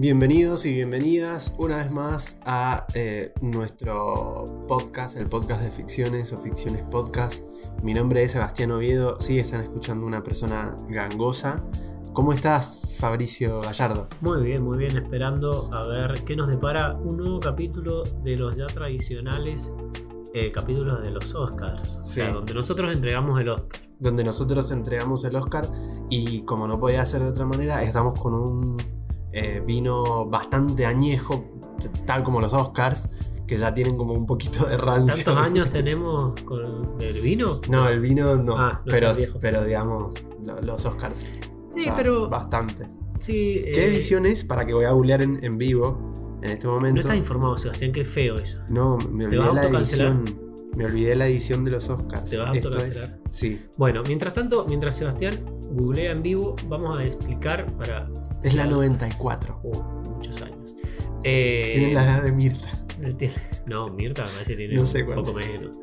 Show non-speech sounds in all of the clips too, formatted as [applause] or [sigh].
Bienvenidos y bienvenidas una vez más a eh, nuestro podcast, el podcast de ficciones o ficciones podcast. Mi nombre es Sebastián Oviedo, sí están escuchando una persona gangosa. ¿Cómo estás, Fabricio Gallardo? Muy bien, muy bien, esperando a ver qué nos depara un nuevo capítulo de los ya tradicionales eh, capítulos de los Oscars. O sea, Sí. donde nosotros entregamos el Oscar. Donde nosotros entregamos el Oscar y como no podía ser de otra manera, estamos con un eh, vino bastante añejo, tal como los Oscars, que ya tienen como un poquito de rancio. ¿Tantos [laughs] años tenemos con el vino? No, el vino no, Ah, no pero, pero digamos, lo- los Oscars. Sí, pero. Bastantes. Sí, ¿Qué eh, edición es? Para que voy a googlear en, en vivo en este No momento. estás informado, Sebastián, qué feo eso. No, me ¿Te vas olvidé la edición. Me olvidé la edición de los Oscars. ¿Te vas a Esto es. Sí. Bueno, mientras tanto, mientras Sebastián googlea en vivo, vamos a explicar para. Es la Sí, 94. Uh, muchos años. Eh, Tiene la edad de Mirta. [laughs] No, Mirta me parece que tiene No sé un poco menos.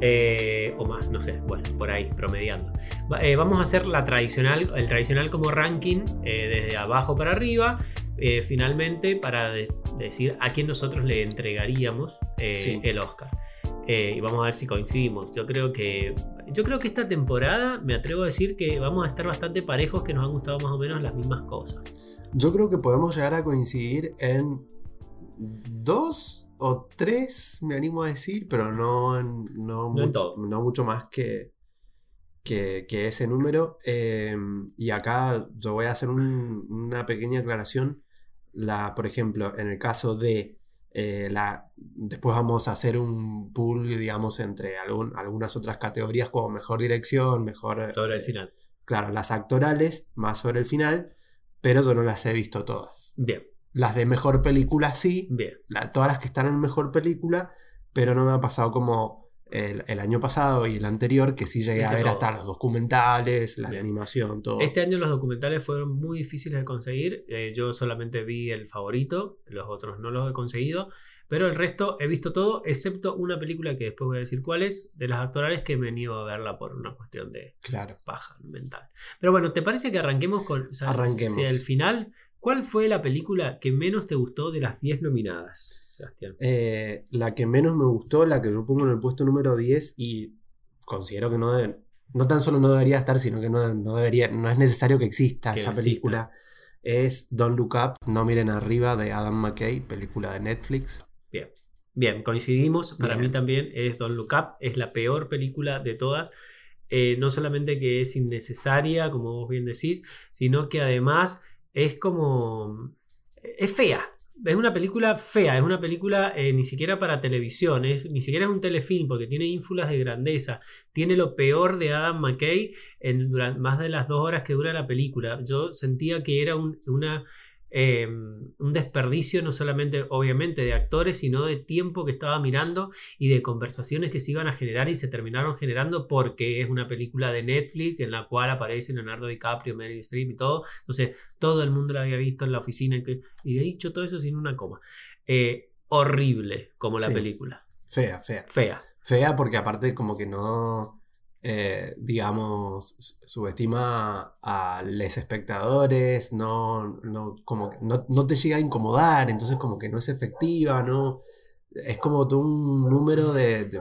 Eh, o más, no sé. Bueno, por ahí, promediando. Eh, vamos a hacer la tradicional, el tradicional como ranking eh, desde abajo para arriba. finalmente, para de- decir a quién nosotros le entregaríamos Sí. el Oscar. Eh, y vamos a ver si coincidimos. Yo creo que. Yo creo que esta temporada me atrevo a decir que vamos a estar bastante parejos, que nos han gustado más o menos las mismas cosas. Yo creo que podemos llegar a coincidir en dos o tres, me animo a decir, pero no, no, No mucho, no mucho más que, que, que ese número. Eh, y acá yo voy a hacer un- una pequeña aclaración. La, por ejemplo, en el caso de eh, la. Después vamos a hacer un pool, digamos, entre algún- algunas otras categorías como mejor dirección, mejor. Sobre el final. Claro, las actorales, más sobre el final, pero yo no las he visto todas. Bien, Las de mejor película sí, bien. la- todas las que están en mejor película, pero no me ha pasado como el, el año pasado y el anterior, que sí llegué a Viste ver todo. hasta los documentales, las de animación, todo. Este año los documentales fueron muy difíciles de conseguir. Eh, yo solamente vi el favorito, los otros no los he conseguido. Pero el resto he visto todo, excepto una película que después voy a decir cuál es, de las actorales que me niego a verla por una cuestión de Claro. paja mental. Pero bueno, ¿te parece que arranquemos con o sea, Arranquemos. si el final? ¿Cuál fue la película que menos te gustó de las 10 nominadas, Sebastián? Eh, la que menos me gustó, la que yo pongo en el puesto número 10 y considero que no debe- no tan solo no debería estar, sino que no, no debería, no es necesario que exista Que esa exista. película. Es Don't Look Up, No Miren Arriba de Adam McKay, película de Netflix. Bien, bien, coincidimos. Para Bien. mí también es Don't Look Up, es la peor película de todas. Eh, no solamente que es innecesaria, como vos bien decís, sino que además es como... es fea. Es una película fea, es una película eh, ni siquiera para televisión, es, ni siquiera es un telefilm porque tiene ínfulas de grandeza, tiene lo peor de Adam McKay en durante más de las dos horas que dura la película. Yo sentía que era un, una, eh, un desperdicio no solamente obviamente de actores, sino de tiempo que estaba mirando y de conversaciones que se iban a generar y se terminaron generando porque es una película de Netflix en la cual aparece Leonardo DiCaprio, Meryl Streep y todo. Entonces todo el mundo la había visto en la oficina y, he dicho todo eso sin una coma. Eh, horrible como la Sí. película. Fea, fea. Fea. Fea porque aparte como que no, eh, digamos, su- subestima a los espectadores, no, no, como no, no te llega a incomodar, entonces como que no es efectiva, no, es como todo un número de, de-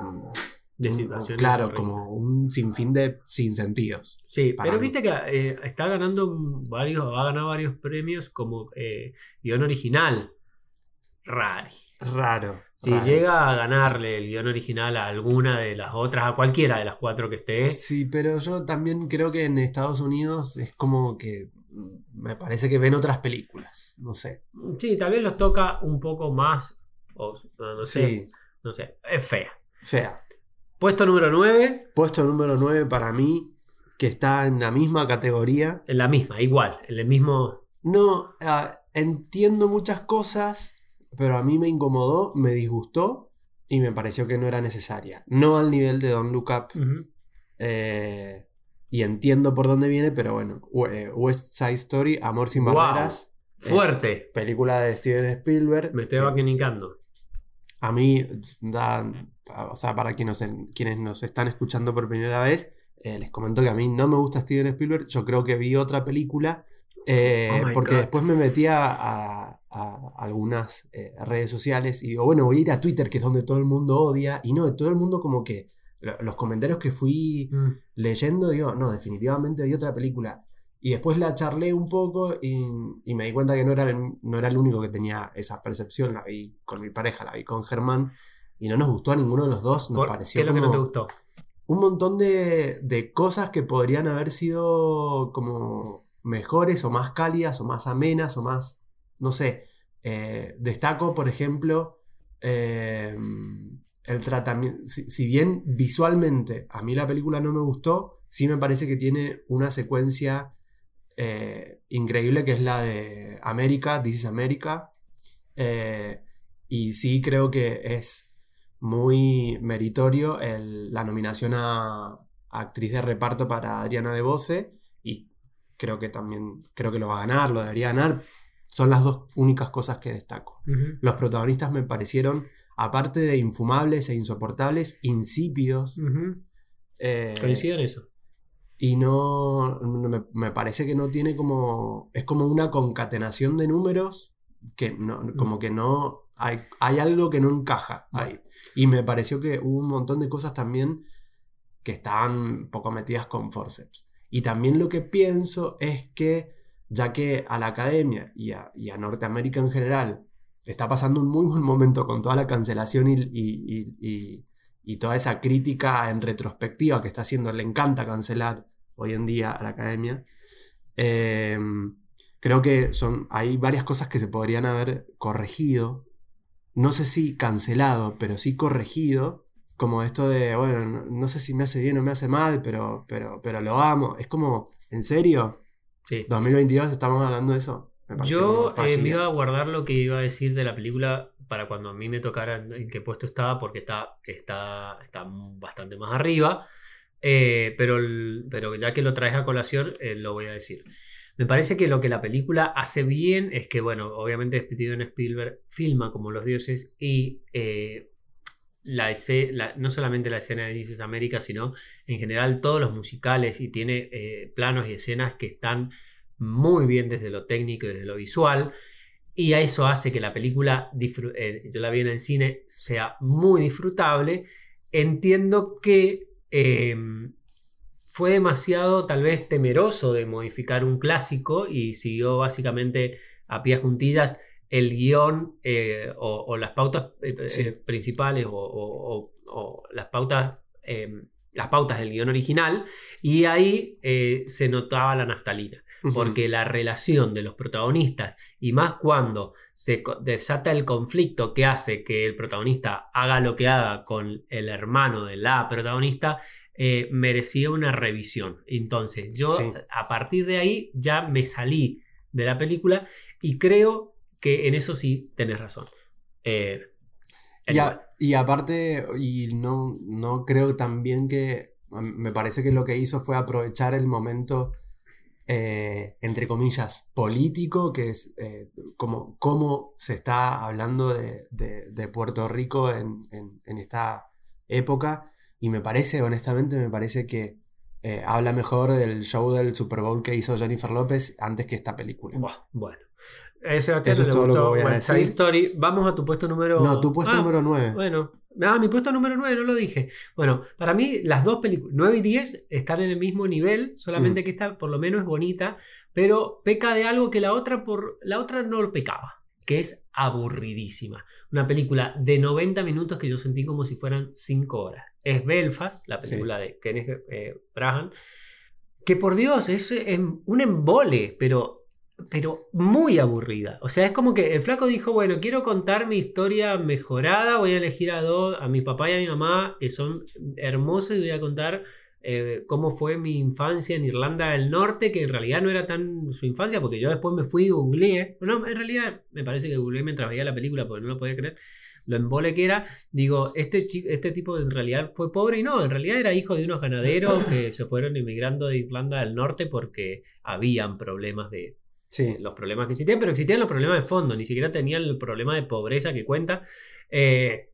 De un- situaciones claro, como un sinfín de sinsentidos. Sí, pero mí. viste que eh, está ganando varios, ha ganado varios premios como eh, guion original. Rari. Raro. Si raro. llega a ganarle el guion original a alguna de las otras, a cualquiera de las cuatro que esté, Sí, pero yo también creo que en Estados Unidos es como que mm, me parece que ven otras películas, no sé. sí, tal vez los toca un poco más, o no, no sé, Sí, no sé, es fea. fea. Puesto número 9, Puesto número 9 para mí, que está en la misma categoría. en la misma, igual, en el mismo... No, ah, entiendo muchas cosas, pero a mí me incomodó, me disgustó y me pareció que no era necesaria. No al nivel de Don't Look Up. Eh, y entiendo por dónde viene, pero bueno. We- West Side Story, Amor sin Wow. barreras. eh, Fuerte, película de Steven Spielberg. me estoy vaquinicando. A mí, da, o sea, para quienes nos, quienes nos están escuchando por primera vez, eh, les comento que a mí no me gusta Steven Spielberg. Yo creo que vi otra película. eh, Oh porque God. después me metí a, a- a algunas eh, redes sociales y digo, bueno, voy a ir a Twitter, que es donde todo el mundo odia, y no, todo el mundo como que lo- los comentarios que fui Mm. leyendo, digo, no, definitivamente vi otra película. Y después la charlé un poco y, y me di cuenta que no era, el, no era el único que tenía esa percepción. La vi con mi pareja, la vi con Germán y no nos gustó a ninguno de los dos. Nos pareció ¿Qué es lo que no te gustó? un montón de, de cosas que podrían haber sido como mejores o más cálidas o más amenas o más, no sé. Eh, destaco, por ejemplo, eh, el tratamiento. Si, si bien visualmente a mí la película no me gustó, sí me parece que tiene una secuencia eh, increíble que es la de América, This is America. Y sí creo que es muy meritorio el- la nominación a, a actriz de reparto para Adriana de Bose y creo que también creo que lo va a ganar, lo debería ganar. Son las dos únicas cosas que destaco. Los protagonistas me parecieron, aparte de infumables e insoportables, insípidos. Eh, Coincido en eso. y no, no me, me parece que no tiene como, es como una concatenación de números que no, como que no, hay, hay algo que no encaja ahí. Y me pareció que hubo un montón de cosas también que estaban poco metidas con forceps. Y también lo que pienso es que, ya que a la academia y a, Norteamérica en general está pasando un muy buen momento con toda la cancelación y toda esa crítica en retrospectiva que está haciendo, le encanta cancelar hoy en día a la academia. eh, creo que son, hay varias cosas que se podrían haber corregido. No sé si cancelado, pero sí corregido. Como esto de, bueno, no, no sé si me hace bien o me hace mal, pero, pero, pero lo amo. Es como, ¿en serio? Sí. 2022 estamos hablando de eso. Me Yo eh, me iba a guardar lo que iba a decir de la película para cuando a mí me tocara en qué puesto estaba, porque está, está, está bastante más arriba. Eh, pero, el- pero ya que lo traes a colación, eh, lo voy a decir. Me parece que lo que la película hace bien es que, bueno, obviamente Steven Spielberg filma como los dioses y eh, no solamente la escena de Dices América, sino en general todos los musicales y tiene eh, planos y escenas que están muy bien desde lo técnico y desde lo visual. Y a eso hace que la película, eh, yo la vi en el cine, sea muy disfrutable. Entiendo que eh, fue demasiado tal vez temeroso de modificar un clásico y siguió básicamente a pie juntillas el guion eh, o, o las pautas eh, Sí. eh, principales o, o- o- o las pautas eh, las pautas del guion original y ahí se notaba la naftalina porque la relación de los protagonistas y más cuando se desata el conflicto que hace que el protagonista haga lo que haga con el hermano de la protagonista eh, merecía una revisión entonces yo Sí. a partir de ahí ya me salí de la película y creo que en eso sí tenés razón Eh, Y, a- y aparte, y no, no creo también que, me parece que lo que hizo fue aprovechar el momento, eh, entre comillas, político, que es eh, como cómo se está hablando de, de- de Puerto Rico en, en- en esta época. Y me parece, honestamente, me parece que habla mejor del show del Super Bowl que hizo Jennifer López antes que esta película. buah, Eh, Sebastián, Eso es todo lo que voy a West decir. Story. Vamos a tu puesto número. No, tu puesto Ah, número 9. Bueno, ah, mi puesto número 9, no lo dije. Bueno, para mí las dos películas, 9 y 10, están en el mismo nivel, Mm. solamente que esta por lo menos es bonita, pero peca de algo que la otra, por, la otra no lo pecaba, que es aburridísima. Una película de 90 minutos que yo sentí como si fueran 5 horas. Es Belfast, la Sí. película de Kenneth eh, Branagh, que por Dios es, es un embole, pero pero muy aburrida. O sea, es como que el flaco dijo, bueno, quiero contar mi historia mejorada, voy a elegir a dos, a mi papá y a mi mamá, que son hermosos, y voy a contar eh, cómo fue mi infancia en Irlanda del Norte, que en realidad no era tan su infancia, porque yo después me fui y googleé. No, en realidad me parece que googleé mientras veía la película, porque no lo podía creer. Lo embole que era, digo, este, chi- este tipo en realidad fue pobre y no, en realidad era hijo de unos ganaderos que se fueron emigrando de Irlanda del Norte porque habían problemas de, Sí. los problemas que existían, pero existían los problemas de fondo, ni siquiera tenían el problema de pobreza que cuenta. Eh,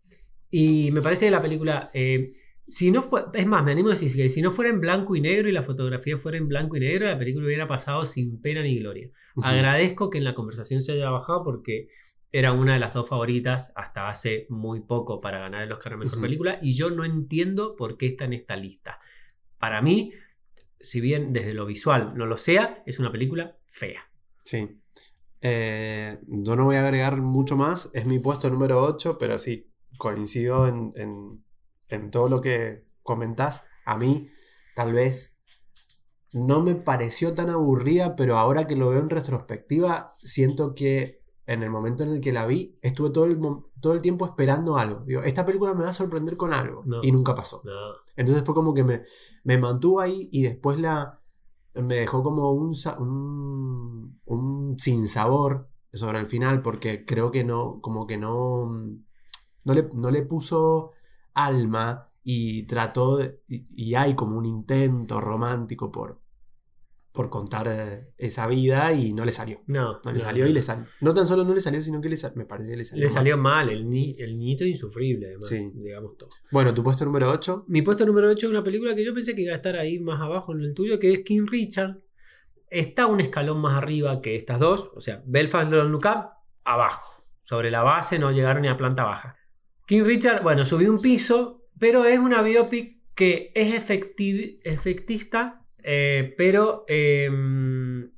y me parece que la película eh, Si no fue, es más, me animo a decir que si no fuera en blanco y negro y la fotografía fuera en blanco y negro, la película hubiera pasado sin pena ni gloria. Agradezco que en la conversación se haya bajado porque era una de las dos favoritas hasta hace muy poco para ganar el Oscar a Mejor. Película y yo no entiendo por qué está en esta lista. Para mí, si bien desde lo visual no lo sea, es una película fea. Sí. Eh, yo no voy a agregar mucho más. Es mi puesto número 8, pero sí, coincido en, en- en todo lo que comentás. A mí, tal vez, no me pareció tan aburrida, pero ahora que lo veo en retrospectiva, siento que en el momento en el que la vi, estuve todo el, todo el tiempo esperando algo. Digo, esta película me va a sorprender con algo. No. Y nunca pasó. No. Entonces fue como que me, me mantuvo ahí y después la me dejó como un, un, un sinsabor sobre el final porque creo que no, como que no, no le, no le puso alma y trató de- y, y hay como un intento romántico por, por contar eh, esa vida y no le salió. No, No le no, salió no. y le salió. No tan solo no le salió, sino que le me parece que le salió. Le mal. salió mal, el, ni, el niñito insufrible, además, Sí. digamos todo. Bueno, tu puesto número 8. Mi puesto número 8 es una película que yo pensé que iba a estar ahí más abajo en el tuyo, que es King Richard. Está un escalón más arriba que estas dos, o sea, Belfast Don't Look Up, abajo. Sobre la base no llegaron ni a planta baja. King Richard, bueno, subió un piso, pero es una biopic que es efecti- efectista, eh, pero, eh,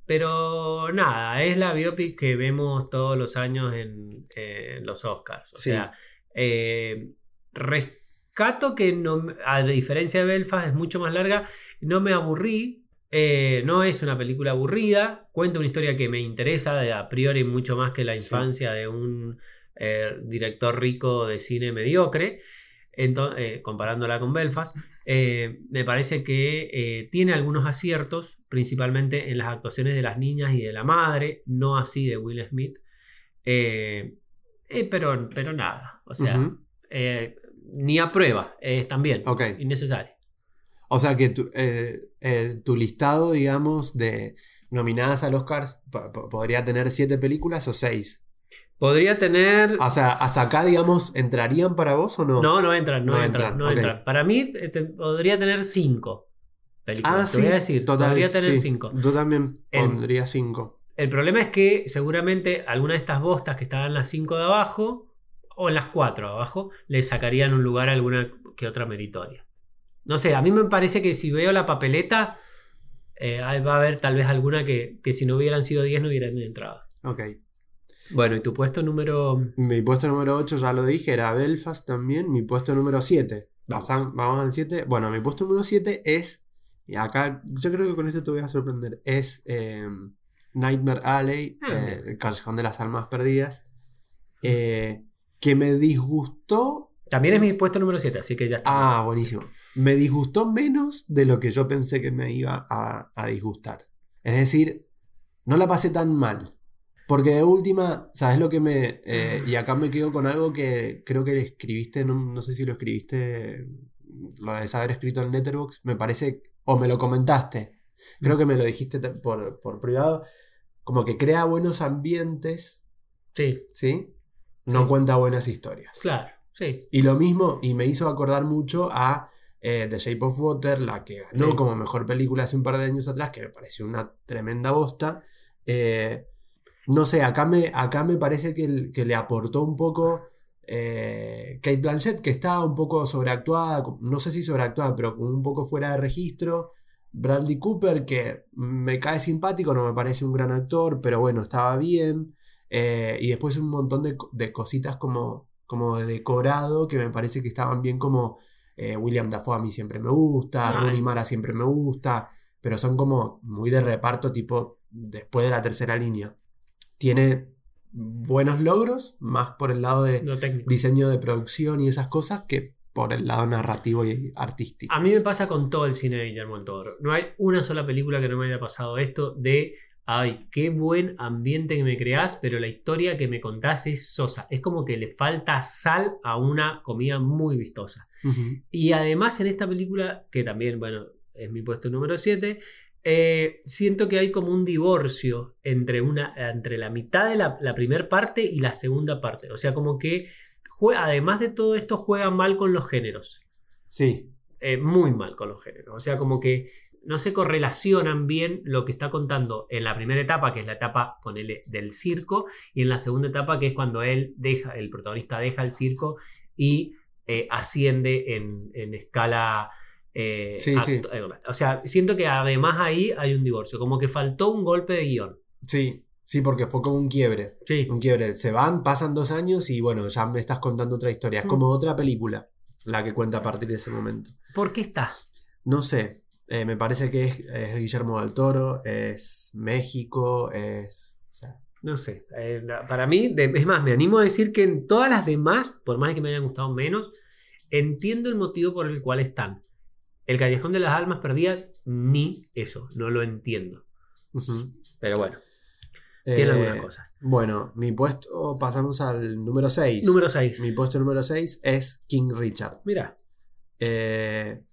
pero nada, es la biopic que vemos todos los años en, en los Oscars. O Sí. sea, eh, rescato que no, a diferencia de Belfast es mucho más larga, no me aburrí. Eh, no es una película aburrida, cuenta una historia que me interesa de a priori mucho más que la Sí. infancia de un eh, director rico de cine mediocre, eh, comparándola con Belfast. Me parece que tiene algunos aciertos, principalmente en las actuaciones de las niñas y de la madre, no así de Will Smith. Pero, pero nada, o sea, ni a prueba, es también innecesario. O sea que tu, eh, eh, tu listado, digamos, de nominadas al Oscar po- po- podría tener siete películas o seis. Podría tener. O sea, hasta acá, digamos, ¿entrarían para vos o no? No, no entran, no, No entran, entran, no entran. Para mí eh, te- podría tener cinco películas. Ah, te sí, voy a decir, total. podría tener sí. cinco. Yo también El- pondría cinco. El problema es que seguramente alguna de estas bostas que estaban en las 5 de abajo o en las 4 de abajo le sacarían un lugar a alguna que otra meritoria. No sé, a mí me parece que si veo la papeleta eh, va a haber tal vez alguna que, que si no hubieran sido 10 no hubieran entrado. Ok. Bueno, y tu puesto número... Mi puesto número 8, ya lo dije, era Belfast también. Mi puesto número 7. Vamos. Vamos al 7. Bueno, mi puesto número 7 es. Y acá, yo creo que con esto te voy a sorprender. Es eh, Nightmare Alley, Ah, eh, el Callejón de las Almas Perdidas. eh, que me disgustó. También es mi puesto número 7, así que ya está. Ah, buenísimo. Me disgustó menos de lo que yo pensé que me iba a, a disgustar. Es decir, no la pasé tan mal. Porque de última, ¿sabes lo que me... eh, y acá me quedo con algo que creo que escribiste, no, no sé si lo escribiste, lo de haber escrito en Letterboxd, me parece, o me lo comentaste, creo que me lo dijiste te- por, por privado, como que crea buenos ambientes, Sí, ¿sí? No Sí. cuenta buenas historias. claro, sí. Y lo mismo, y me hizo acordar mucho a eh, The Shape of Water, la que ganó Sí. como mejor película hace un par de años atrás, que me pareció una tremenda bosta. Eh, no sé, acá me, acá me parece que, el- que le aportó un poco eh, Kate Blanchett, que estaba un poco sobreactuada, no sé si sobreactuada, pero como un poco fuera de registro. Bradley Cooper, que me cae simpático, no me parece un gran actor, pero bueno, estaba bien. Eh, y después un montón de, de cositas como, como de decorado que me parece que estaban bien como eh, William Dafoe a mí siempre me gusta, Ay. Rooney Mara siempre me gusta, pero son como muy de reparto tipo después de la tercera línea. Tiene buenos logros, más por el lado de Lo diseño de producción y esas cosas que por el lado narrativo y artístico. A mí me pasa con todo el cine de Guillermo del Toro. No hay una sola película que no me haya pasado esto de, ay, qué buen ambiente que me creás, pero la historia que me contás es sosa. Es como que le falta sal a una comida muy vistosa. Y además en esta película, que también, bueno, es mi puesto número 7, siento que hay como un divorcio entre, una, entre la mitad de la, la primera parte y la segunda parte. O sea, como que, además de todo esto, juega mal con los géneros. Sí, eh, muy mal con los géneros. O sea, como que no se correlacionan bien lo que está contando en la primera etapa, que es la etapa con el, del circo, y en la segunda etapa, que es cuando él deja, el protagonista deja el circo y eh, asciende en, en escala. eh, Sí, sí. eh, O sea, siento que además ahí hay un divorcio, como que faltó un golpe de guion. Sí, sí, porque fue como un quiebre. Sí, Un quiebre. Se van, pasan dos años y bueno, ya me estás contando otra historia. Es Mm. como otra película la que cuenta a partir de ese momento. ¿por qué está? No sé, eh, me parece que es, es Guillermo del Toro, es México, es... o sea, No sé, eh, para mí, de- es más, me animo a decir que en todas las demás, por más que me hayan gustado menos, entiendo el motivo por el cual están. El Callejón de las Almas Perdidas, ni eso, no lo entiendo. Pero bueno, tiene Eh, algunas cosas. Bueno, mi puesto, pasamos al número 6. Número 6. Mi puesto número 6 es King Richard. Mira, Eh,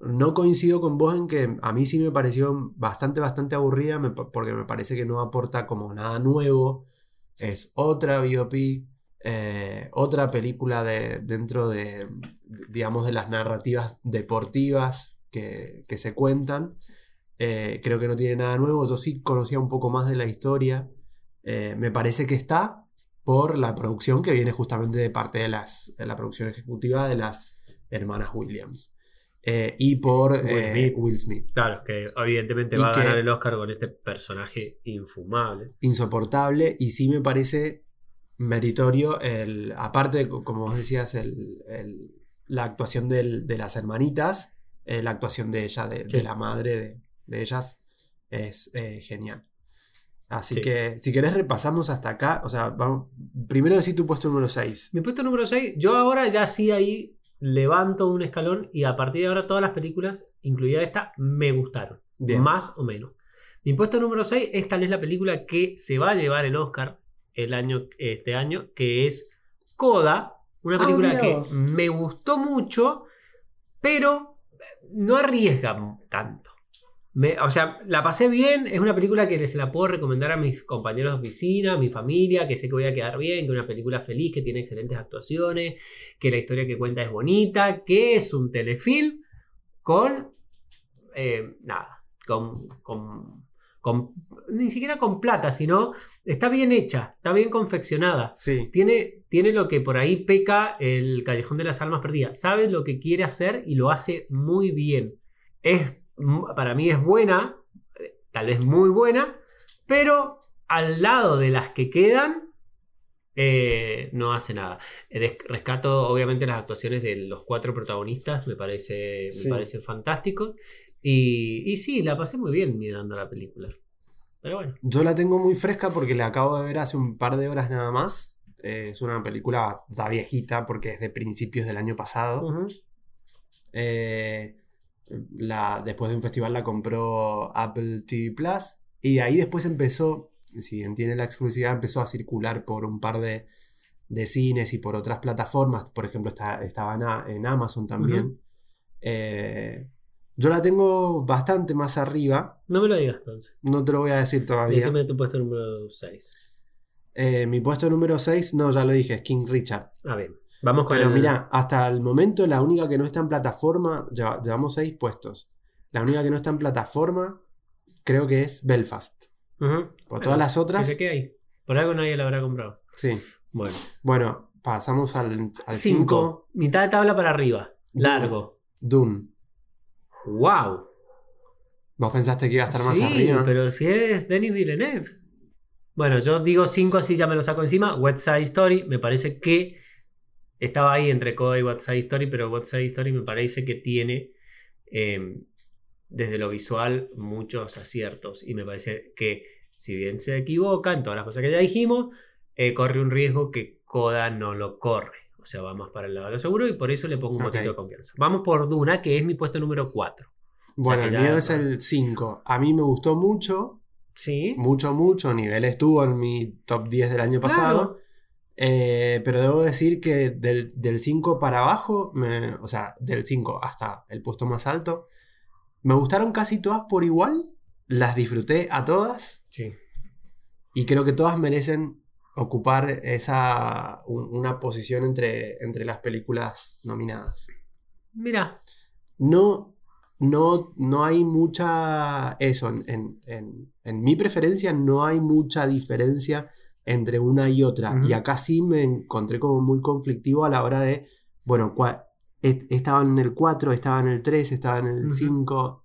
no coincido con vos en que a mí sí me pareció bastante, bastante aburrida porque me parece que no aporta como nada nuevo. Es otra biopic, eh, otra película de, dentro de, digamos, de las narrativas deportivas que, que se cuentan. Eh, creo que no tiene nada nuevo. Yo sí conocía un poco más de la historia. Eh, me parece que está por la producción que viene justamente de parte de, las, de la producción ejecutiva de las hermanas Williams. Eh, y por Will eh, Smith. Will Smith. claro, que evidentemente Y va a ganar el Oscar con este personaje infumable. Insoportable y sí me parece meritorio, el, aparte, como vos decías, el, el- la actuación del- de las hermanitas, eh, la actuación de ella, de, la madre de, de ellas, es genial. Así Sí. que si querés repasamos hasta acá, o sea, vamos, primero decir tu puesto número 6. Mi puesto número 6, yo ahora ya sí ahí levanto un escalón y a partir de ahora todas las películas, incluida esta, me gustaron. Bien. Más o menos. Mi puesto número 6 es tal vez la película que se va a llevar el Oscar el año, este año, que es Coda. Una Ah, película que me gustó mucho, pero no arriesga tanto. Me- o sea, la pasé bien. Es una película que se la puedo recomendar a mis compañeros de oficina, a mi familia, que sé que voy a quedar bien, que es una película feliz, que tiene excelentes actuaciones, que la historia que cuenta es bonita, que es un telefilm con. eh, nada, con, con, con- Ni siquiera con plata, sino. Está bien hecha, está bien confeccionada. Sí, Tiene, tiene lo que por ahí peca el Callejón de las Almas Perdidas. Sabe lo que quiere hacer y lo hace muy bien. Es, para mí es buena, tal vez muy buena, pero al lado de las que quedan, eh, no hace nada. Eh, Rescato obviamente las actuaciones de los cuatro protagonistas, me parece, Sí. me parecen fantásticos. Y, y sí, la pasé muy bien mirando la película. Pero bueno. yo la tengo muy fresca porque la acabo de ver hace un par de horas nada más. Eh, es una película ya viejita porque es de principios del año pasado. Eh, la, después de un festival la compró Apple TV Plus y ahí después empezó, si bien tiene la exclusividad, empezó a circular por un par de, de cines y por otras plataformas. Por ejemplo, está, estaba en, Amazon también. Eh, yo la tengo bastante más arriba, No me lo digas entonces. no te lo voy a decir todavía. Decime tu puesto número 6. Eh, mi puesto número 6, no, ya lo dije, es King Richard. A ver, vamos con Pero el- mira, hasta el momento la única que no está en plataforma, lleva- llevamos seis puestos. La única que no está en plataforma creo que es Belfast. Por todas las otras, quede ahí. Por algo nadie la habrá comprado. sí. Bueno. Bueno, pasamos al 5. 5. Mitad de tabla para arriba. Largo. Dune. ¡Wow! ¿Vos pensaste que iba a estar más sí, arriba? pero si es Denis Villeneuve. Bueno, yo digo 5 así ya me lo saco encima. West Side Story, me parece que estaba ahí entre Coda y Side Story, pero Side Story me parece que tiene eh, desde lo visual muchos aciertos y me parece que si bien se equivoca en todas las cosas que ya dijimos, eh, corre un riesgo que Coda no lo corre. O sea, va más para el lado de lo seguro y por eso le pongo un Ok. poquito de confianza. Vamos por Duna, que es mi puesto número 4. Bueno, o sea, el mío es el 5. A mí me gustó mucho, Sí. mucho, mucho. Nivel estuvo en mi top 10 del año pasado. Eh, pero debo decir que del, del 5 para abajo, me- o sea, del 5 hasta el puesto más alto, me gustaron casi todas por igual. Las disfruté a todas Sí. y creo que todas merecen ocupar esa un- una posición entre, entre las películas nominadas. Mira, no, no, no hay mucha, eso, en, en- en- en mi preferencia no hay mucha diferencia entre una y otra. Y acá sí me encontré como muy conflictivo a la hora de, bueno, est- estaba en el 4, estaba en el 3, estaba en el. 5.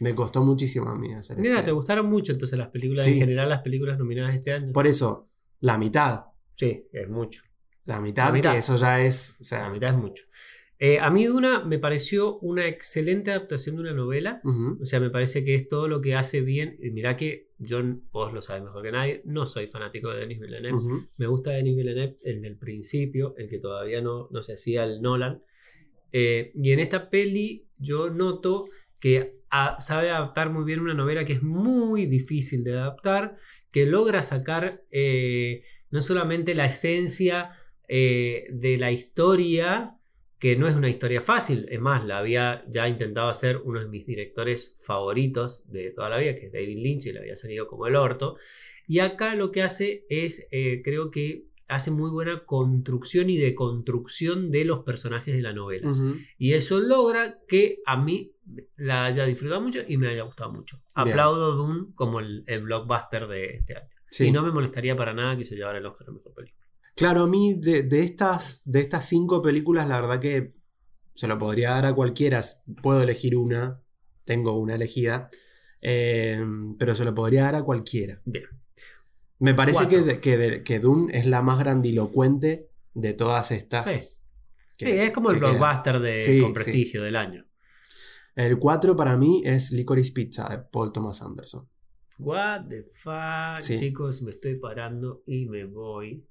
Me costó muchísimo a mí hacer Mira, este- ¿te gustaron mucho entonces las películas Sí. en general, las películas nominadas este año? Por eso, la mitad. Sí, es mucho. La mitad, La mitad. que eso ya es. O sea, La mitad es mucho. Eh, a mí Duna me pareció una excelente adaptación de una novela. O sea, me parece que es todo lo que hace bien. Y mirá que yo, vos lo sabes mejor que nadie, no soy fanático de Denis Villeneuve. Me gusta Denis Villeneuve el del principio, el que todavía no, no se hacía el Nolan. Eh, y en esta peli yo noto que a- sabe adaptar muy bien una novela que es muy difícil de adaptar, que logra sacar eh, no solamente la esencia de la historia, que no es una historia fácil, es más, la había ya intentado hacer uno de mis directores favoritos de toda la vida, que es David Lynch, y le había salido como el orto. Y acá lo que hace es, eh, creo que hace muy buena construcción y deconstrucción de los personajes de la novela. Ujú. Y eso logra que a mí la haya disfrutado mucho y me haya gustado mucho. Bien. Aplaudo Dune como el, el blockbuster de este año. Sí. Y no me molestaría para nada que se llevara el Oscar a Mejor Película. Claro, a mí de, de estas, de estas cinco películas, la verdad que se lo podría dar a cualquiera. Puedo elegir una, tengo una elegida, eh, pero se lo podría dar a cualquiera. Bien. Me parece que, que, que Dune es la más grandilocuente de todas estas. que- sí, es como el blockbuster de, Sí, con sí. prestigio del año. El 4 para mí es Licorice Pizza de Paul Thomas Anderson. What the fuck, chicos, me estoy parando y me voy.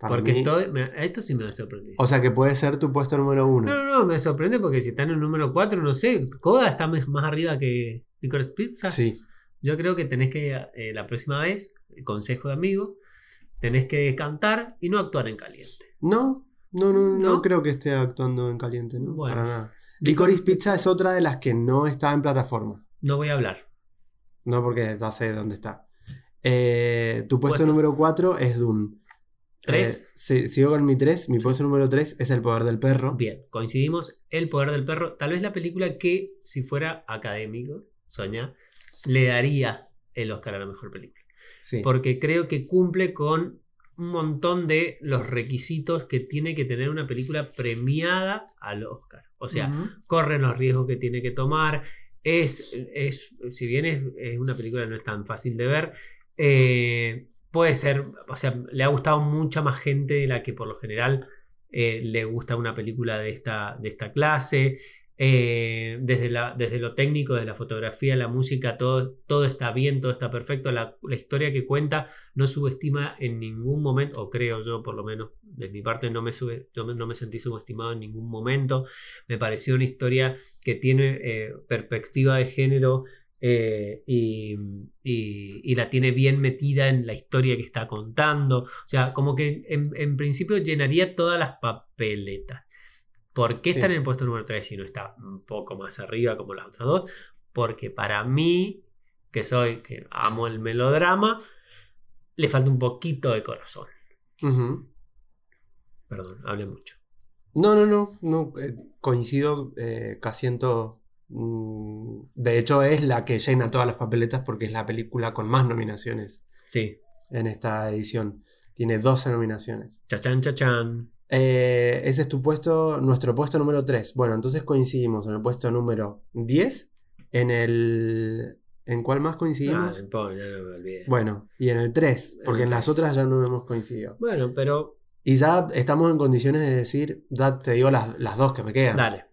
Para porque mí- estoy. me- esto sí me ha sorprendido. O sea que puede ser tu puesto número uno. No, no, no, me sorprende porque si está en el número 4, no sé, Coda está más más arriba que Licorice Pizza. Sí. Yo creo que tenés que, eh, la próxima vez, consejo de amigo, tenés que cantar y no actuar en caliente. No, no, no, no, ¿No? creo que esté actuando en caliente, ¿no? Bueno. Para nada. Licorice Pizza es otra de las que no está en plataforma. No voy a hablar. No porque ya sé dónde está. Eh, tu puesto Cuatro. número 4 es Dune. Tres. Eh, si- sigo con mi 3. Mi puesto número 3 es El Poder del Perro. Bien, coincidimos. El poder del perro, tal vez la película que, si fuera académico, Soña, le daría el Oscar a la mejor película. Sí. Porque creo que cumple con un montón de los requisitos que tiene que tener una película premiada al Oscar. O sea, Ujú. corren los riesgos que tiene que tomar. Es, es si bien es, es una película que no es tan fácil de ver, eh, puede ser, o sea, le ha gustado mucha más gente de la que por lo general eh, le gusta una película de esta, de esta clase. Eh, desde, la, desde lo técnico, de la fotografía, la música, todo, todo está bien, todo está perfecto. La, historia que cuenta no subestima en ningún momento, o creo yo por lo menos, de mi parte no me, sube, me, no me sentí subestimado en ningún momento. Me pareció una historia que tiene eh, perspectiva de género eh, y, y- y la tiene bien metida en la historia que está contando. O sea, como que en, en principio llenaría todas las papeletas. ¿Por qué Sí. está en el puesto número 3 si no está un poco más arriba como las otras dos? Porque para mí, que soy, que amo el melodrama, le falta un poquito de corazón. Perdón, hablé mucho. No, no, no. no eh, coincido eh, casi en todo. Mm, De hecho, es la que llena todas las papeletas porque es la película con más nominaciones Sí, en esta edición. Tiene 12 nominaciones. chachán, chachán. Eh, ese es tu puesto, nuestro puesto número 3. Bueno, entonces coincidimos en el puesto número 10. En el. ¿En cuál más Ah, coincidimos? no importa, ya no me olvidé. Bueno, y en el 3, porque en las otras ya no hemos coincidido. Bueno, pero Y ya estamos en condiciones de decir, ya te digo las, las dos que me quedan. dale.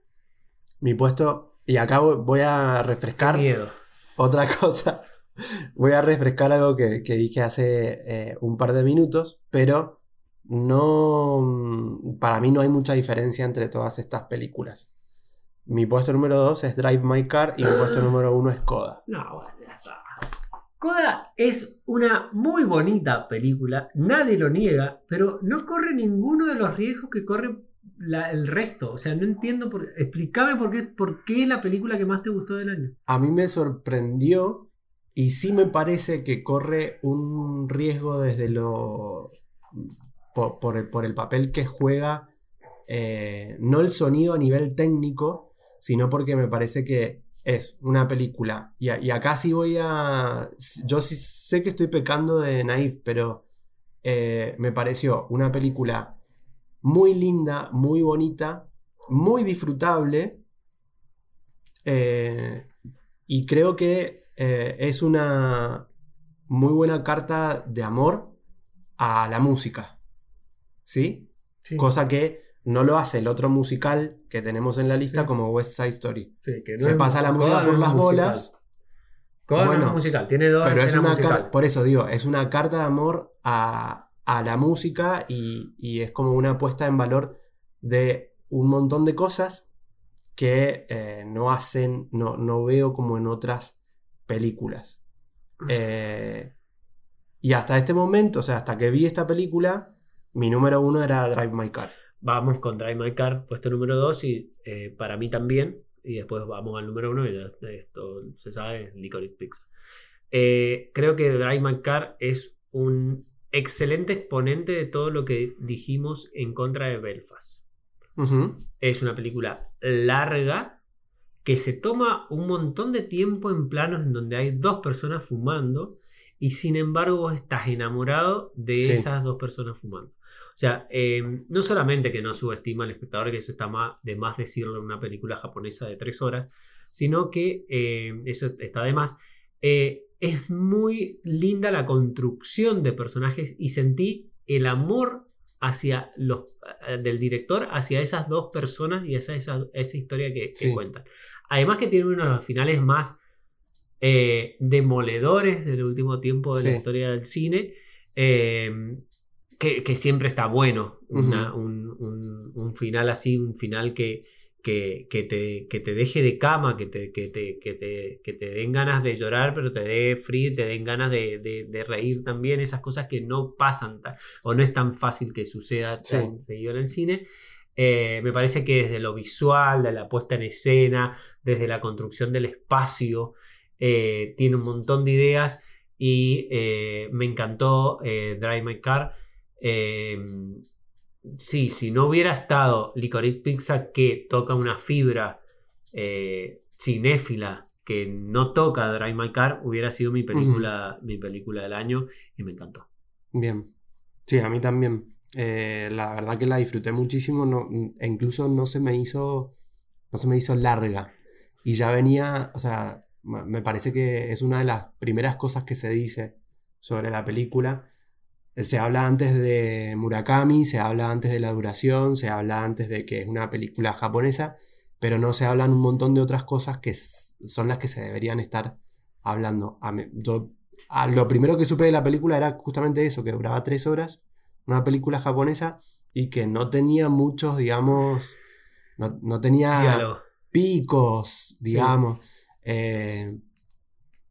Mi puesto, y acá voy- a refrescar Miedo. otra [laughs] cosa. Voy a refrescar algo que, que dije hace eh, un par de minutos, pero no. mm, Para mí no hay mucha diferencia entre todas estas películas. Mi puesto número 2 es Drive My Car y mi puesto número 1 es Coda. No, bueno, ya está. Coda es una muy bonita película, nadie lo niega, pero no corre ninguno de los riesgos que corre el resto. O sea, no entiendo por Explícame por qué, por qué es la película que más te gustó del año. A mí me sorprendió y sí me parece que corre un riesgo desde lo. por, el, por el papel que juega. eh, no el sonido a nivel técnico, sino porque me parece que es una película. Y, y acá sí voy a. Yo sí sé que estoy pecando de naif, pero eh, me pareció una película muy linda, muy bonita, muy disfrutable. eh, y creo que eh, es una muy buena carta de amor a la música. ¿Sí? Sí. Cosa que no lo hace el otro musical que tenemos en la lista Sí. como West Side Story. Sí, que no Se es- pasa la música por las musical. bolas, Coda no Bueno, musical, tiene dos pero es una musicales. carta, por eso digo, es una carta de amor a, a la música y, y es como una puesta en valor de un montón de cosas que eh, no hacen, no, no veo como en otras películas. Eh, y hasta este momento, o sea, hasta que vi esta película, mi número uno era Drive My Car. Vamos con Drive My Car, puesto número 2 y eh, para mí también. Y después vamos al número 1 y ya esto se sabe, Licorice Pizza. Creo que Drive My Car es un excelente exponente de todo lo que dijimos en contra de Belfast. Es una película larga que se toma un montón de tiempo en planos en donde hay dos personas fumando y sin embargo vos estás enamorado de Sí. esas dos personas fumando. O sea, eh, no solamente que no subestima al espectador, que eso está más, de más decirlo en una película japonesa de tres horas, sino que eh, eso está de más. eh, es muy linda la construcción de personajes y sentí el amor hacia los eh, del director hacia esas dos personas y esa, esa, esa historia que, cuentan. Además que tiene uno de los finales más eh, demoledores del último tiempo de la historia del cine, eh, que, que siempre está bueno. Una- un, un- un final así, un final que, que, que te, que te deje de cama, que te, que, te, que, te, que te den ganas de llorar, pero te dé frío, te den ganas de, de- de reír también, esas cosas que no pasan ta- o no es tan fácil que suceda Sí. tan seguido en el cine. Eh, me parece que desde lo visual, de la puesta en escena, desde la construcción del espacio, eh, tiene un montón de ideas y eh, me encantó Drive My Car. Sí, si no hubiera estado Licorice Pizza que toca una fibra eh, cinéfila que no toca Drive My Car, hubiera sido mi película, mi película del año y me encantó. Bien. Sí, a mí también. Eh, la verdad que la disfruté muchísimo. No, e incluso no se me hizo. No se me hizo larga. Y ya venía. O sea, me parece que es una de las primeras cosas que se dice sobre la película. Se habla antes de Murakami, se habla antes de la duración, se habla antes de que es una película japonesa, pero no se hablan un montón de otras cosas que son las que se deberían estar hablando. A mí- yo lo primero que supe de la película era justamente eso, que duraba tres horas, una película japonesa y que no tenía muchos, digamos, no, no tenía Diálogo. picos, digamos, eh,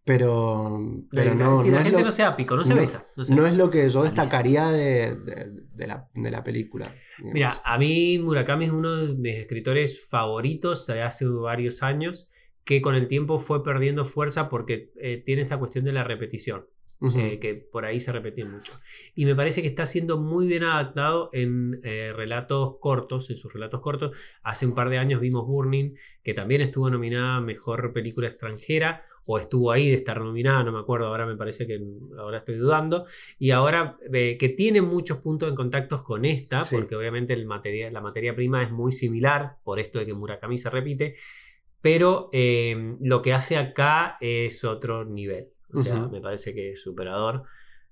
pero, pero no, no la es gente lo- no se da pico, no se no- besa. no se no besa. es lo que yo destacaría de, de- de la, de la- película. Mira, digamos. a mí Murakami es uno de mis escritores favoritos de hace varios años que con el tiempo fue perdiendo fuerza porque eh, tiene esta cuestión de la repetición, Ujú. eh, que por ahí se repetía mucho. Y me parece que está siendo muy bien adaptado en eh, relatos cortos, en sus relatos cortos. Hace un par de años vimos Burning, que también estuvo nominada a Mejor Película Extranjera, o estuvo ahí de estar nominada, no me acuerdo, ahora me parece que ahora estoy dudando. Y ahora eh, que tiene muchos puntos en contactos con esta, Sí. porque obviamente el materia, la materia prima es muy similar, por esto de que Murakami se repite, pero eh, lo que hace acá es otro nivel. O sea, me parece que es superador.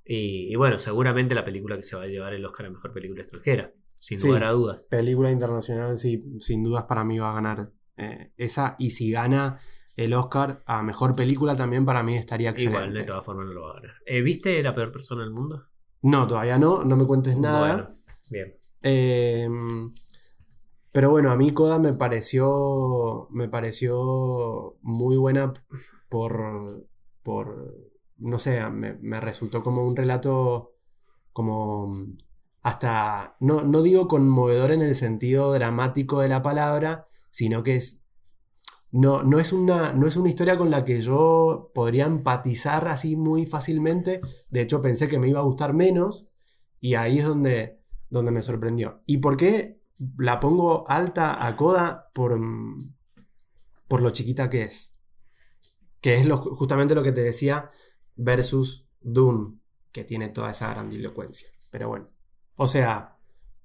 Y, y bueno, seguramente la película que se va a llevar el Oscar a Mejor Película Extranjera, sin Sí. lugar a dudas. Película internacional, sí, sin dudas para mí va a ganar eh, esa. Y si gana el Oscar a mejor película, también para mí estaría excelente. Igual, de todas formas no lo va a ganar. Eh, ¿Viste La Peor Persona del Mundo? No, todavía no, no me cuentes nada. Bueno, bien. Eh, pero bueno, a mí Coda me pareció. Me pareció muy buena por. por. No sé, me, me resultó como un relato. como. hasta. No, no digo conmovedor en el sentido dramático de la palabra, sino que es. No, no, es una, no es una historia con la que yo podría empatizar así muy fácilmente. De hecho, pensé que me iba a gustar menos. Y ahí es donde, donde me sorprendió. ¿Y por qué la pongo alta a Coda? Por, mm, por lo chiquita que es. Que es lo, justamente lo que te decía versus Dune, que tiene toda esa grandilocuencia. Pero bueno. O sea,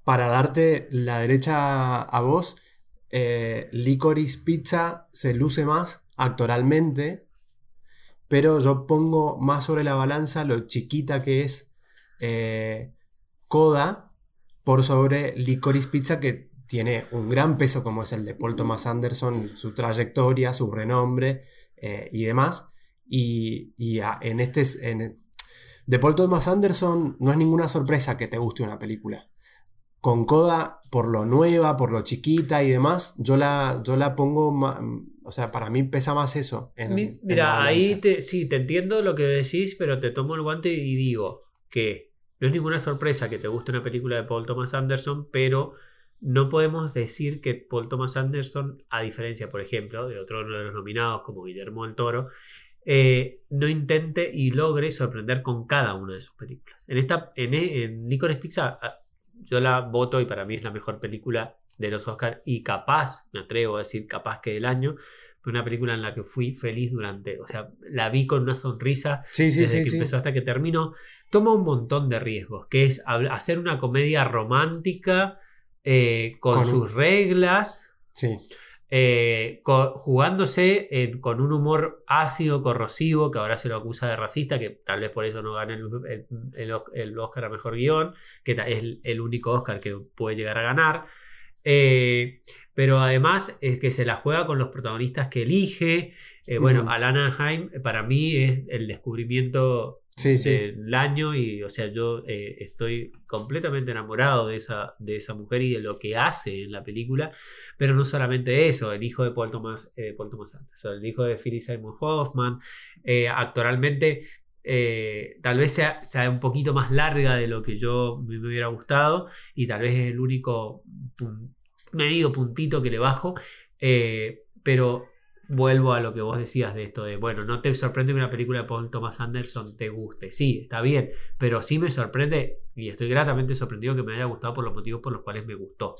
para darte la derecha a vos, eh, Licorice Pizza se luce más actoralmente, pero yo pongo más sobre la balanza lo chiquita que es eh, Coda por sobre Licorice Pizza, que tiene un gran peso como es el de Paul Thomas Anderson, su trayectoria, su renombre eh, y demás. Y, en este... De Paul Thomas Anderson no es ninguna sorpresa que te guste una película. Con Coda, por lo nueva, por lo chiquita y demás, yo la, yo la pongo, o sea, para mí pesa más eso. Mira, ahí te, sí, te entiendo lo que decís, pero te tomo el guante y digo que no es ninguna sorpresa que te guste una película de Paul Thomas Anderson, pero no podemos decir que Paul Thomas Anderson, a diferencia, por ejemplo, de otro de los nominados como Guillermo del Toro, eh, no intente y logre sorprender con cada una de sus películas. En esta, en, en Pizza, yo la voto y para mí es la mejor película de los Oscars y capaz, me atrevo a decir capaz que del año, fue una película en la que fui feliz durante, o sea, la vi con una sonrisa desde que empezó hasta que terminó. Toma un montón de riesgos, que es hacer una comedia romántica eh, con, sus reglas. Eh, jugándose con un humor ácido, corrosivo, que ahora se lo acusa de racista, que tal vez por eso no gane el, Oscar a Mejor Guión, que es el único Oscar que puede llegar a ganar. Eh, pero además es que se la juega con los protagonistas que elige. bueno, Alana Haim para mí es el descubrimiento sí, del año y, o sea, yo eh, estoy completamente enamorado de esa, de esa mujer y de lo que hace en la película, pero no solamente eso, el hijo de Paul Thomas, eh, Paul Thomas Anderson, el hijo de Philip Simon Hoffman, eh, actualmente tal vez sea, sea, un poquito más larga de lo que yo me, hubiera gustado y tal vez es el único medio puntito que le bajo, pero vuelvo a lo que vos decías de esto de, bueno, no te sorprende que una película de Paul Thomas Anderson te guste. Sí, está bien, pero sí me sorprende y estoy gratamente sorprendido que me haya gustado por los motivos por los cuales me gustó.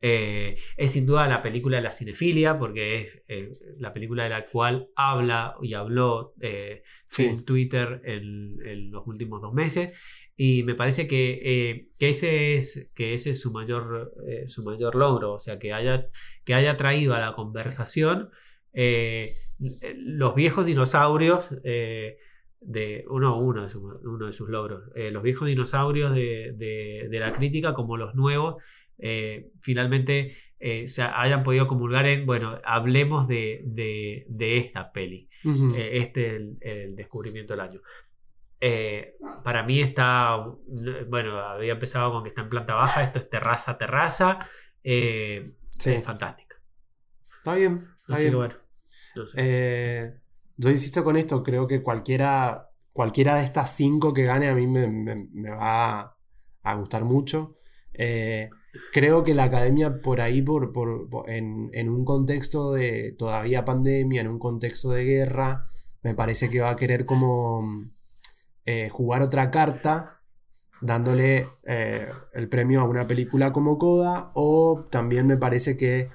Eh, es sin duda la película de la cinefilia, porque es eh, la película de la cual habla y habló eh, en Twitter en, los últimos dos meses. Y me parece que, ese, es, que ese es su mayor, su mayor logro, o sea, que haya, que haya traído a la conversación eh, los viejos dinosaurios eh, de uno, uno, de uno de sus logros, eh, los viejos dinosaurios de, la crítica como los nuevos, finalmente se hayan podido comulgar en, bueno, hablemos de, esta peli. este es el, descubrimiento del año. para mí está, bueno, había empezado con que está en planta baja, esto es terraza, terraza, es fantástica. Está bien, eh, yo insisto con esto, creo que cualquiera, cualquiera de estas cinco que gane a mí me, va a, gustar mucho. Eh, creo que la academia por ahí, por, en, un contexto de todavía pandemia, en un contexto de guerra, me parece que va a querer como eh, jugar otra carta dándole el premio a una película como Coda o también me parece que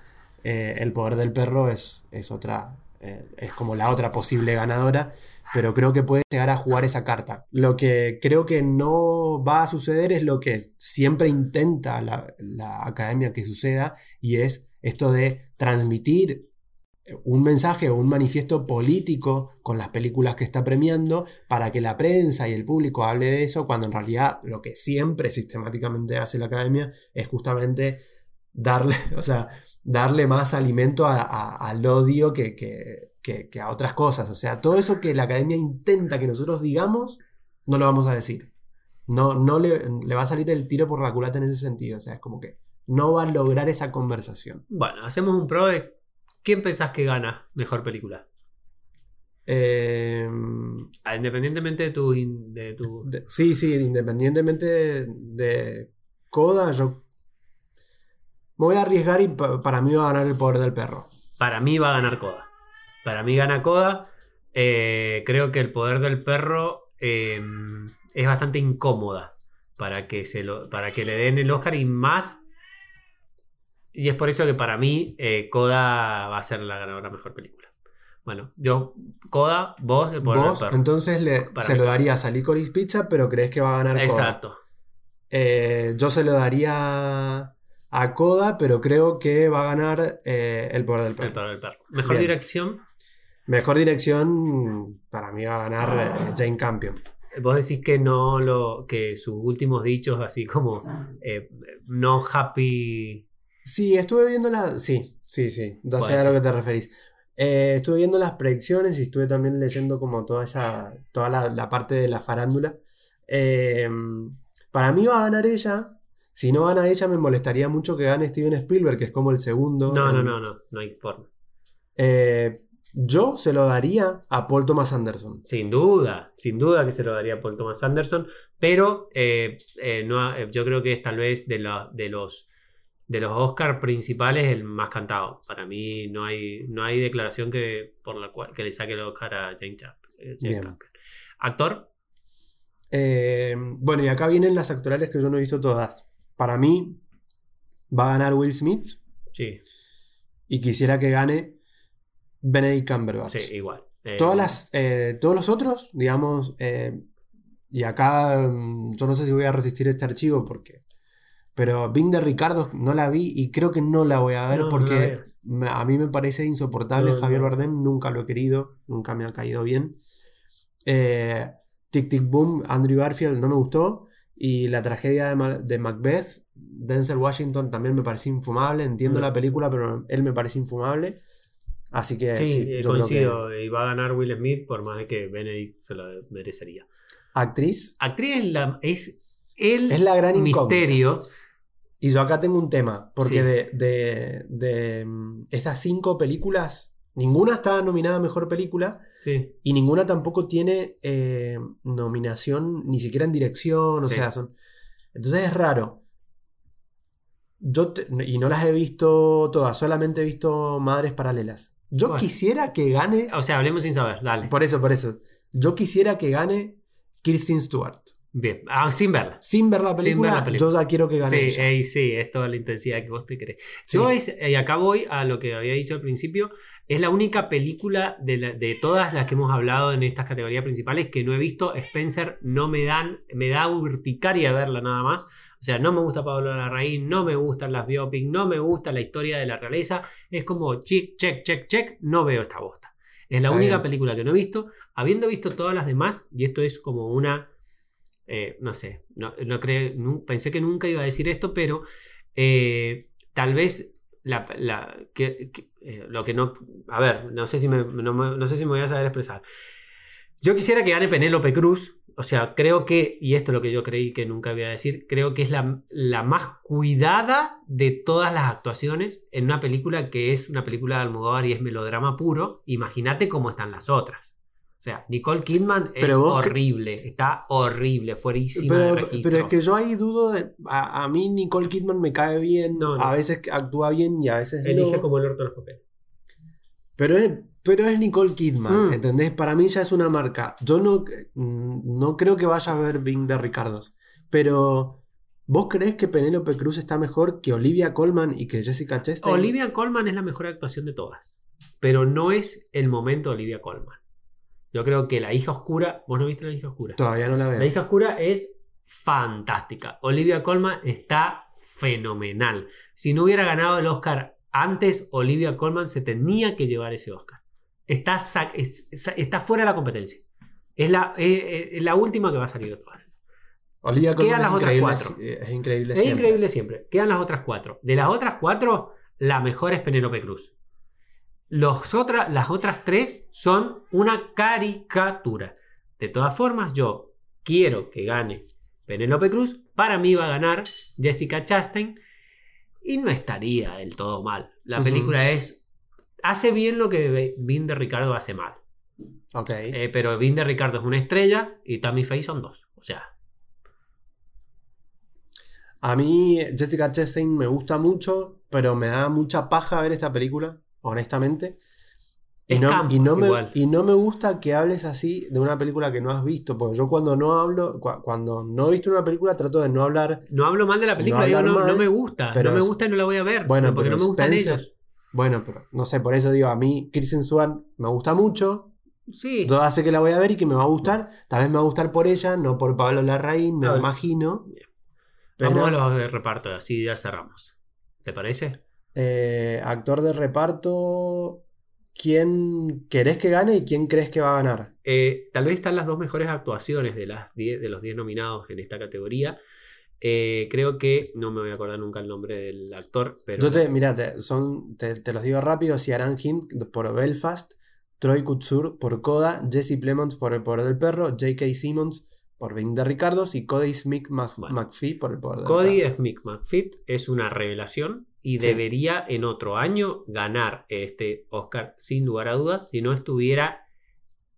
eh, el poder del perro es, es otra, eh, es como la otra posible ganadora, pero creo que puede llegar a jugar esa carta. Lo que creo que no va a suceder es lo que siempre intenta la, academia que suceda, y es esto de transmitir un mensaje o un manifiesto político con las películas que está premiando para que la prensa y el público hable de eso, cuando en realidad lo que siempre sistemáticamente hace la academia es justamente darle, [laughs] o sea, darle más alimento al odio que, que, a otras cosas. O sea, todo eso que la academia intenta que nosotros digamos, no lo vamos a decir. No, no le, va a salir el tiro por la culata en ese sentido. O sea, es como que no va a lograr esa conversación. Bueno, hacemos un pro de quién pensás que gana mejor película. Em, ah, independientemente de tu. De tu... sí, sí, independientemente de, de Coda, yo me voy a arriesgar y para mí va a ganar el poder del perro. Para mí va a ganar Coda. Para mí gana Coda. Eh, creo que el poder del perro em, es bastante incómoda para que, se lo, para que le den el Oscar y más y es por eso que para mí eh, Coda va a ser la ganadora mejor película. Bueno, yo, Coda, vos, el poder del Vos, perro. entonces le, Para se mí. lo darías a Licorice Pizza, pero crees que va a ganar Coda. Exacto. Eh, yo se lo daría a Coda, pero creo que va a ganar eh, El Poder del El Perro. poder del perro. Mejor Bien. dirección. Mejor dirección, para mí va a ganar eh, Jane Campion. Vos decís que no lo. que sus últimos dichos, así como eh, no happy. Sí, estuve viendo la. Sí, sí, sí. Ya sé a lo que te referís. Eh, estuve viendo las predicciones y estuve también leyendo como toda esa. toda la, la parte de la farándula. Eh, para mí va a ganar ella. Si no gana ella, me molestaría mucho que gane Steven Spielberg, que es como el segundo. No, no, no, no, no hay forma. Eh, yo se lo daría a Paul Thomas Anderson. Sin duda, sin duda que se lo daría a Paul Thomas Anderson, pero eh, eh, no, yo creo que es tal vez de, la- de los de los Oscar principales el más cantado. Para mí no hay, no hay declaración que por la cual que le saque el Oscar a Bien. Campion. Actor, Eh, bueno, y acá vienen las actorales que yo no he visto todas. Para mí va a ganar Will Smith sí, y quisiera que gane Benedict Cumberbatch. sí, igual. Eh, Todas las, eh, todos los otros, digamos, eh, y acá mm, yo no sé si voy a resistir este archivo porque... Pero Bing de Ricardo no la vi y creo que no la voy a ver No, porque a mí me parece insoportable No, Javier. Bardem, nunca lo he querido, nunca me ha caído bien. Tic Tic Boom, Andrew Garfield no me gustó y la tragedia de, Ma- de Macbeth, Denzel Washington también me parece infumable, entiendo Mm. la película pero él me parece infumable. Así que Sí, sí, eh, yo creo que- coincido. Y va a ganar Will Smith por más de que Benedict se lo merecería. Actriz. Actriz es, la- es el Es la gran incógnita. misterio. Y yo acá tengo un tema, porque Sí. de, de, de, mm, esas cinco películas, ninguna está nominada a Mejor Película Sí. y ninguna tampoco tiene eh, nominación ni siquiera en dirección, o Sí. sea, son... Entonces es raro. Yo te- y no las he visto todas, solamente he visto Madres Paralelas. Yo Bueno. quisiera que gane, O sea, hablemos sin saber, dale. por eso, por eso, yo quisiera que gane Kirsten Stewart. Bien, ah, sin verla. Sin ver la ver película, la película. yo ya quiero que gane Sí, ella. ey, sí, es toda la intensidad que vos te crees. Sí. Yo es- y acá voy a lo que había dicho al principio. Es la única película de, la- de todas las que hemos hablado en estas categorías principales que no he visto. Spencer no me dan, me da urticaria verla nada más. O sea, no me gusta Pablo Larraín, no me gustan las biopic, no me gusta la historia de la realeza. Es como check, check, check, check, no veo esta bosta. Es la Está única bien. película que no he visto. Habiendo visto todas las demás, y esto es como una eh, no sé, no, no creo, pensé que nunca iba a decir esto, pero eh, tal vez la, que- eh, lo que no, a ver, no sé si me- no sé si me voy a saber expresar. Yo quisiera que gane Penélope Cruz, o sea, creo que, y esto es lo que yo creí que nunca iba a decir, creo que es la, la más cuidada de todas las actuaciones en una película que es una película de Almodóvar y es melodrama puro. Imagínate cómo están las otras. O sea, Nicole Kidman es Pero horrible, está horrible, fuerísima de Pero, registro. pero es que yo ahí dudo de. A, a mí Nicole Kidman me cae bien. No, no. A veces actúa bien y a veces Elige no. como el orto los papeles. Pero es, pero es Nicole Kidman, Mm. ¿entendés? Para mí ya es una marca. Yo no, no creo que vaya a ver Bing de Ricardos. Pero. ¿Vos crees que Penélope Cruz está mejor que Olivia Colman y que Jessica Chastain? Olivia Colman es la mejor actuación de todas, pero no es el momento de Olivia Colman. Yo creo que La hija oscura, vos no viste La hija oscura. Todavía no la veo. La hija oscura es fantástica. Olivia Colman está fenomenal. Si no hubiera ganado el Oscar antes, Olivia Colman se tenía que llevar ese Oscar. Está, es- es- fuera de la competencia. Es la, es- es la última que va a salir de todas. Olivia Quedan Colman las es otras increíble, cuatro. es increíble Es siempre. increíble siempre. Quedan las otras cuatro. De las otras cuatro, la mejor es Penélope Cruz. Los otra- las otras tres son una caricatura. De todas formas, yo quiero que gane Penélope Cruz. Para mí va a ganar Jessica Chastain. Y no estaría del todo mal. La película es. Hace bien lo que Vin de Ricardo hace mal. Ok. Eh, pero Vin de Ricardo es una estrella y Tammy Faye son dos. O sea, A mí Jessica Chastain me gusta mucho, pero me da mucha paja ver esta película, honestamente. Y no, camp, y, no me, y no me gusta que hables así de una película que no has visto, porque yo cuando no hablo, cua- cuando no he visto una película trato de no hablar. No hablo mal de la película, No digo, no, no me gusta. pero no me gusta y no la voy a ver. Bueno, porque pero no me gustan Spencer- ellos. Bueno, pero no sé, por eso digo, a mí Kirsten Swan me gusta mucho, Sí. yo sé que la voy a ver y que me va a gustar, tal vez me va a gustar por ella, no por Pablo Larraín, me imagino. Pero, Vamos a los de reparto, así ya cerramos. ¿Te parece? Eh, actor de reparto, ¿quién querés que gane y quién crees que va a ganar? Eh, tal vez están las dos mejores actuaciones de, las 10 de los 10 nominados en esta categoría. Eh, creo que, no me voy a acordar nunca el nombre del actor, pero... Yo te, mira, te, son, te, te los digo rápido, Ciaran Hint por Belfast, Troy Kutsur por Coda, Jesse Plemons por El Poder del Perro, J.K. Simmons por 20 de Ricardos y Cody Smith Bueno. McPhee por El Poder del Cody Perro. Smith McFit es una revelación y Sí. debería en otro año ganar este Oscar sin lugar a dudas si no estuviera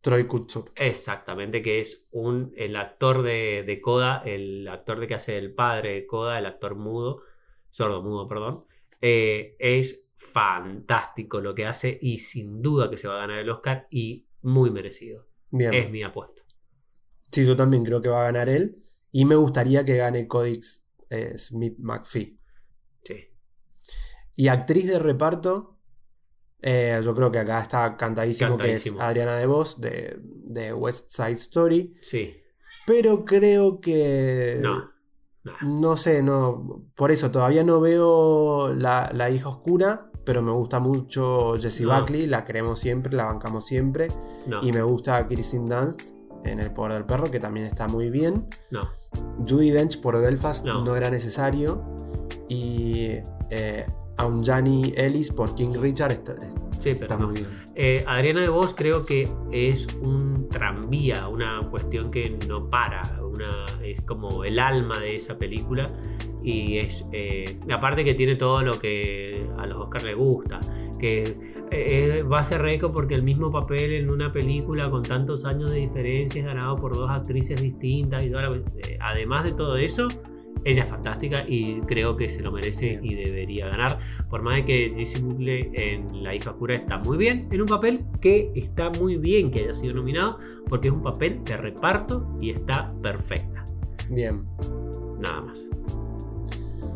Troy Kutsur. exactamente que es un el actor de, de Coda, el actor de que hace el padre de Coda, el actor mudo, sordo mudo, perdón, eh, es fantástico lo que hace y sin duda que se va a ganar el Oscar y muy merecido. Bien. Es mi apuesta. Sí, yo también creo que va a ganar él. Y me gustaría que gane Cody eh, Smith McPhee. Sí. Y actriz de reparto, eh, yo creo que acá está cantadísimo, Cantadísimo. que es Adriana DeVos de, de West Side Story. Sí. Pero creo que. No. No sé, no. Por eso todavía no veo la, la hija oscura. Pero me gusta mucho Jessie No. Buckley. La queremos siempre, la bancamos siempre. No. Y me gusta Kristen Dunst en El Poder del Perro, que también está muy bien. No. Judy Dench por Belfast No. no, era necesario. Y eh, Aunjani Ellis por King Richard está, Sí, pero está no. muy bien. Eh, Adriana de Vos creo que es un tranvía, una cuestión que no para, una, es como el alma de esa película y es eh, aparte que tiene todo lo que a los Oscars les gusta, que eh, va a ser récord porque el mismo papel en una película con tantos años de diferencia es ganado por dos actrices distintas y toda la- eh, además de todo eso ella es fantástica y creo que se lo merece Bien. y debería ganar. Por más de que Jessie Buckley en La hija oscura está muy bien, en un papel que está muy bien que haya sido nominado, porque es un papel de reparto y está perfecta. Bien. Nada más.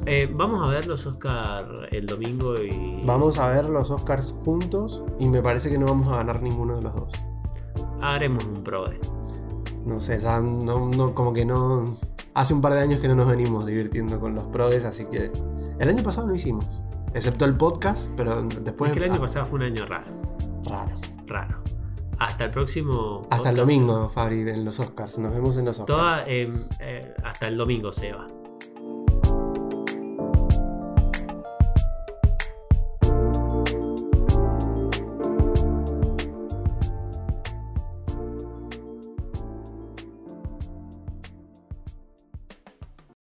Eh, vamos a ver los Oscar el domingo y Vamos a ver los Oscars juntos. Y me parece que no vamos a ganar ninguno de los dos. haremos un pro de. No sé, no, no- como que no. Hace un par de años que no nos venimos divirtiendo con los prodes, así que. El año pasado no hicimos. Excepto el podcast, pero después. es que el año ah, pasado fue un año raro, Raro. raro. Hasta el próximo. Hasta el domingo, Fabri, en los Oscars. Nos vemos en los Oscars. Toda, eh, eh, hasta el domingo se va.